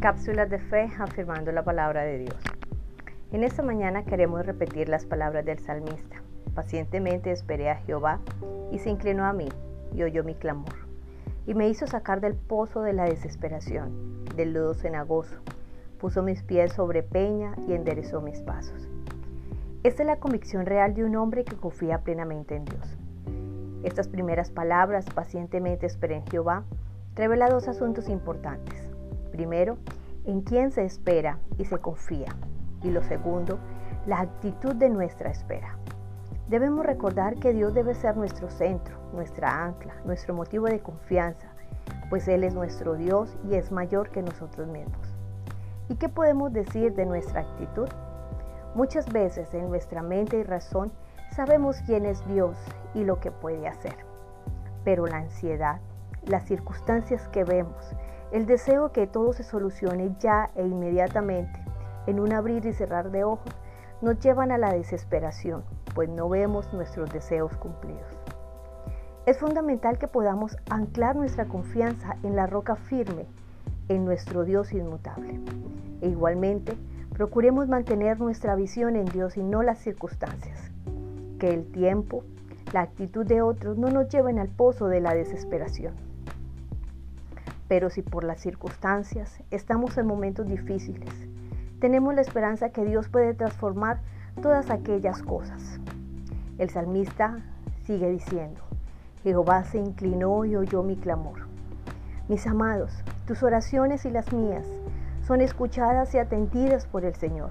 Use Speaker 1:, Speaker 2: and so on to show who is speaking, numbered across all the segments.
Speaker 1: Cápsulas de fe afirmando la palabra de Dios. En esta mañana queremos repetir las palabras del salmista. Pacientemente esperé a Jehová y se inclinó a mí y oyó mi clamor. Y me hizo sacar del pozo de la desesperación, del lodo cenagoso. Puso mis pies sobre peña y enderezó mis pasos. Esta es la convicción real de un hombre que confía plenamente en Dios. Estas primeras palabras, pacientemente esperé en Jehová, revela dos asuntos importantes. Primero, en quién se espera y se confía. Y lo segundo, la actitud de nuestra espera. Debemos recordar que Dios debe ser nuestro centro, nuestra ancla, nuestro motivo de confianza, pues Él es nuestro Dios y es mayor que nosotros mismos. ¿Y qué podemos decir de nuestra actitud? Muchas veces en nuestra mente y razón sabemos quién es Dios y lo que puede hacer, pero la ansiedad, las circunstancias que vemos, el deseo que todo se solucione ya e inmediatamente, en un abrir y cerrar de ojos, nos llevan a la desesperación, pues no vemos nuestros deseos cumplidos. Es fundamental que podamos anclar nuestra confianza en la roca firme, en nuestro Dios inmutable. E igualmente, procuremos mantener nuestra visión en Dios y no las circunstancias. Que el tiempo, la actitud de otros no nos lleven al pozo de la desesperación. Pero si por las circunstancias estamos en momentos difíciles, tenemos la esperanza que Dios puede transformar todas aquellas cosas. El salmista sigue diciendo, Jehová se inclinó y oyó mi clamor. Mis amados, tus oraciones y las mías son escuchadas y atendidas por el Señor.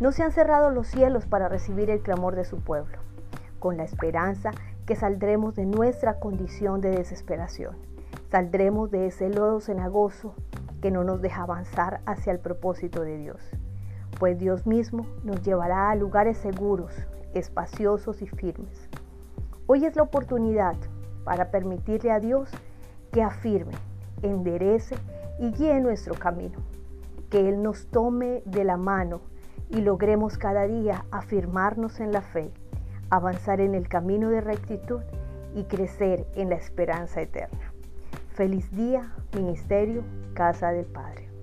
Speaker 1: No se han cerrado los cielos para recibir el clamor de su pueblo, con la esperanza que saldremos de nuestra condición de desesperación Saldremos de ese lodo cenagoso que no nos deja avanzar hacia el propósito de Dios, pues Dios mismo nos llevará a lugares seguros, espaciosos y firmes. Hoy es la oportunidad para permitirle a Dios que afirme, enderece y guíe nuestro camino, que Él nos tome de la mano y logremos cada día afirmarnos en la fe, avanzar en el camino de rectitud y crecer en la esperanza eterna. Feliz día, Ministerio, Casa del Padre.